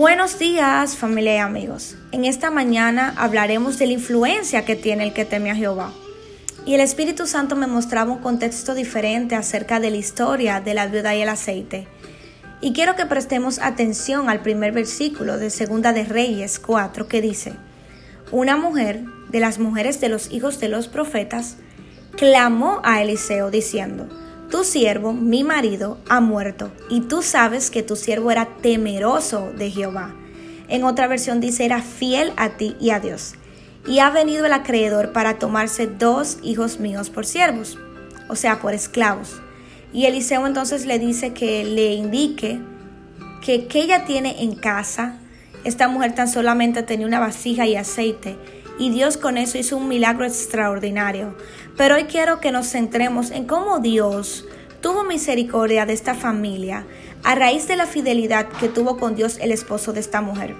Buenos días familia y amigos. En esta mañana hablaremos de la influencia que tiene el que teme a Jehová. Y el Espíritu Santo me mostraba un contexto diferente acerca de la historia de la viuda y el aceite. Y quiero que prestemos atención al primer versículo de Segunda de Reyes 4 que dice, Una mujer de las mujeres de los hijos de los profetas clamó a Eliseo diciendo, tu siervo, mi marido, ha muerto, y tú sabes que tu siervo era temeroso de Jehová. En otra versión dice, era fiel a ti y a Dios. Y ha venido el acreedor para tomarse dos hijos míos por siervos, o sea, por esclavos. Y Eliseo entonces le dice que le indique que, que ella tiene en casa. Esta mujer tan solamente tenía una vasija y aceite y Dios con eso hizo un milagro extraordinario. Pero hoy quiero que nos centremos en cómo Dios tuvo misericordia de esta familia a raíz de la fidelidad que tuvo con Dios el esposo de esta mujer.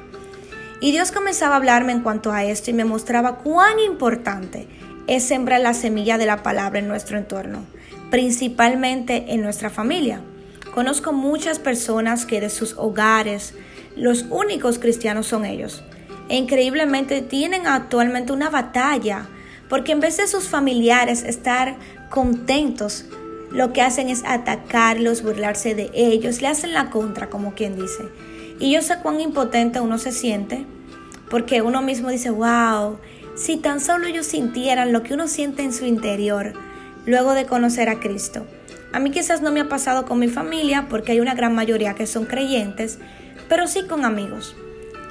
Y Dios comenzaba a hablarme en cuanto a esto y me mostraba cuán importante es sembrar la semilla de la palabra en nuestro entorno, principalmente en nuestra familia. Conozco muchas personas que de sus hogares los únicos cristianos son ellos e increíblemente tienen actualmente una batalla, porque en vez de sus familiares estar contentos, lo que hacen es atacarlos, burlarse de ellos, le hacen la contra, como quien dice. Y yo sé cuán impotente uno se siente, porque uno mismo dice, wow, si tan solo ellos sintieran lo que uno siente en su interior luego de conocer a Cristo. A mí quizás no me ha pasado con mi familia, porque hay una gran mayoría que son creyentes, pero sí con amigos.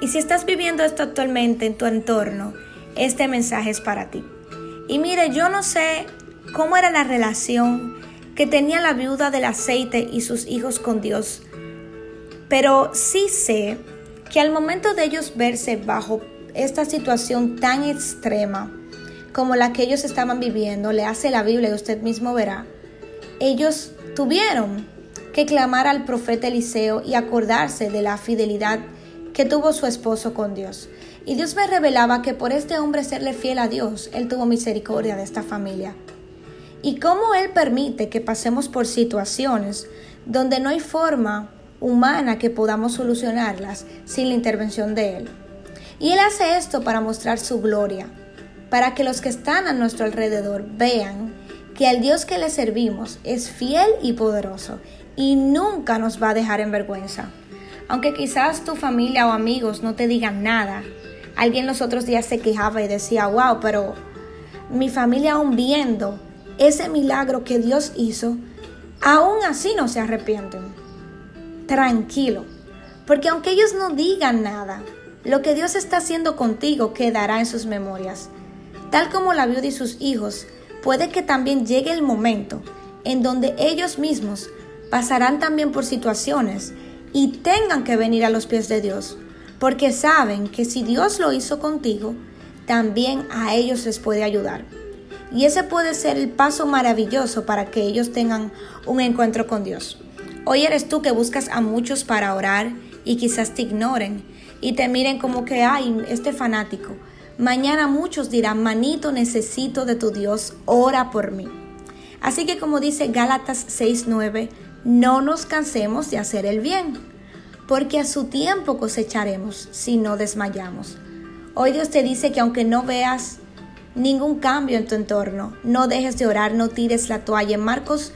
Y si estás viviendo esto actualmente en tu entorno, este mensaje es para ti. Y mire, yo no sé cómo era la relación que tenía la viuda del aceite y sus hijos con Dios, pero sí sé que al momento de ellos verse bajo esta situación tan extrema como la que ellos estaban viviendo, le hace la Biblia y usted mismo verá, ellos tuvieron que clamar al profeta Eliseo y acordarse de la fidelidad que tuvo su esposo con Dios. Y Dios me revelaba que por este hombre serle fiel a Dios, Él tuvo misericordia de esta familia. Y cómo Él permite que pasemos por situaciones donde no hay forma humana que podamos solucionarlas sin la intervención de Él. Y Él hace esto para mostrar su gloria, para que los que están a nuestro alrededor vean que al Dios que le servimos es fiel y poderoso y nunca nos va a dejar en vergüenza. Aunque quizás tu familia o amigos no te digan nada. Alguien los otros días se quejaba y decía, wow, pero mi familia aún viendo ese milagro que Dios hizo, aún así no se arrepienten. Tranquilo, porque aunque ellos no digan nada, lo que Dios está haciendo contigo quedará en sus memorias. Tal como la viuda y sus hijos, puede que también llegue el momento en donde ellos mismos pasarán también por situaciones y tengan que venir a los pies de Dios, porque saben que si Dios lo hizo contigo, también a ellos les puede ayudar. Y ese puede ser el paso maravilloso para que ellos tengan un encuentro con Dios. Hoy eres tú que buscas a muchos para orar y quizás te ignoren y te miren como que, hay este fanático. Mañana muchos dirán, manito, necesito de tu Dios, ora por mí. Así que como dice Gálatas 6:9, no nos cansemos de hacer el bien, porque a su tiempo cosecharemos si no desmayamos. Hoy Dios te dice que aunque no veas ningún cambio en tu entorno, no dejes de orar, no tires la toalla. En Marcos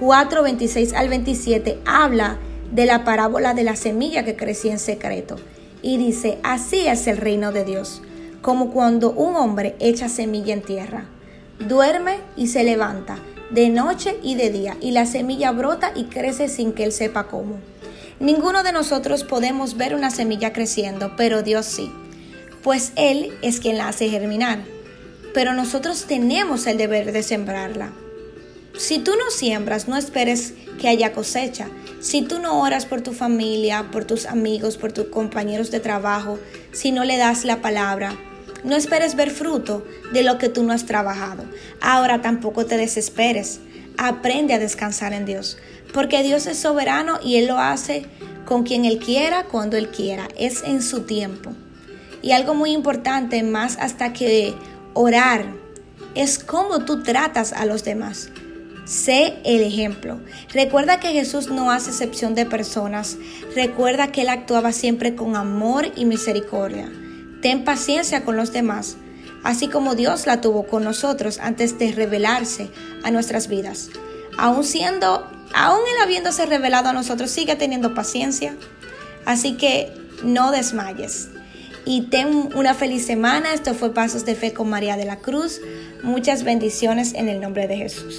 4, 26 al 27 habla de la parábola de la semilla que crecía en secreto. Y dice, así es el reino de Dios, como cuando un hombre echa semilla en tierra. Duerme y se levanta de noche y de día, y la semilla brota y crece sin que Él sepa cómo. Ninguno de nosotros podemos ver una semilla creciendo, pero Dios sí, pues Él es quien la hace germinar. Pero nosotros tenemos el deber de sembrarla. Si tú no siembras, no esperes que haya cosecha. Si tú no oras por tu familia, por tus amigos, por tus compañeros de trabajo, si no le das la palabra, no esperes ver fruto de lo que tú no has trabajado. Ahora tampoco te desesperes. Aprende a descansar en Dios, porque Dios es soberano y Él lo hace con quien Él quiera, cuando Él quiera. Es en su tiempo. Y algo muy importante, más hasta que orar, es cómo tú tratas a los demás. Sé el ejemplo. Recuerda que Jesús no hace excepción de personas. Recuerda que Él actuaba siempre con amor y misericordia. Ten paciencia con los demás, así como Dios la tuvo con nosotros antes de revelarse a nuestras vidas. Aún siendo, aún Él habiéndose revelado a nosotros, sigue teniendo paciencia. Así que no desmayes. Y ten una feliz semana. Esto fue Pasos de Fe con María de la Cruz. Muchas bendiciones en el nombre de Jesús.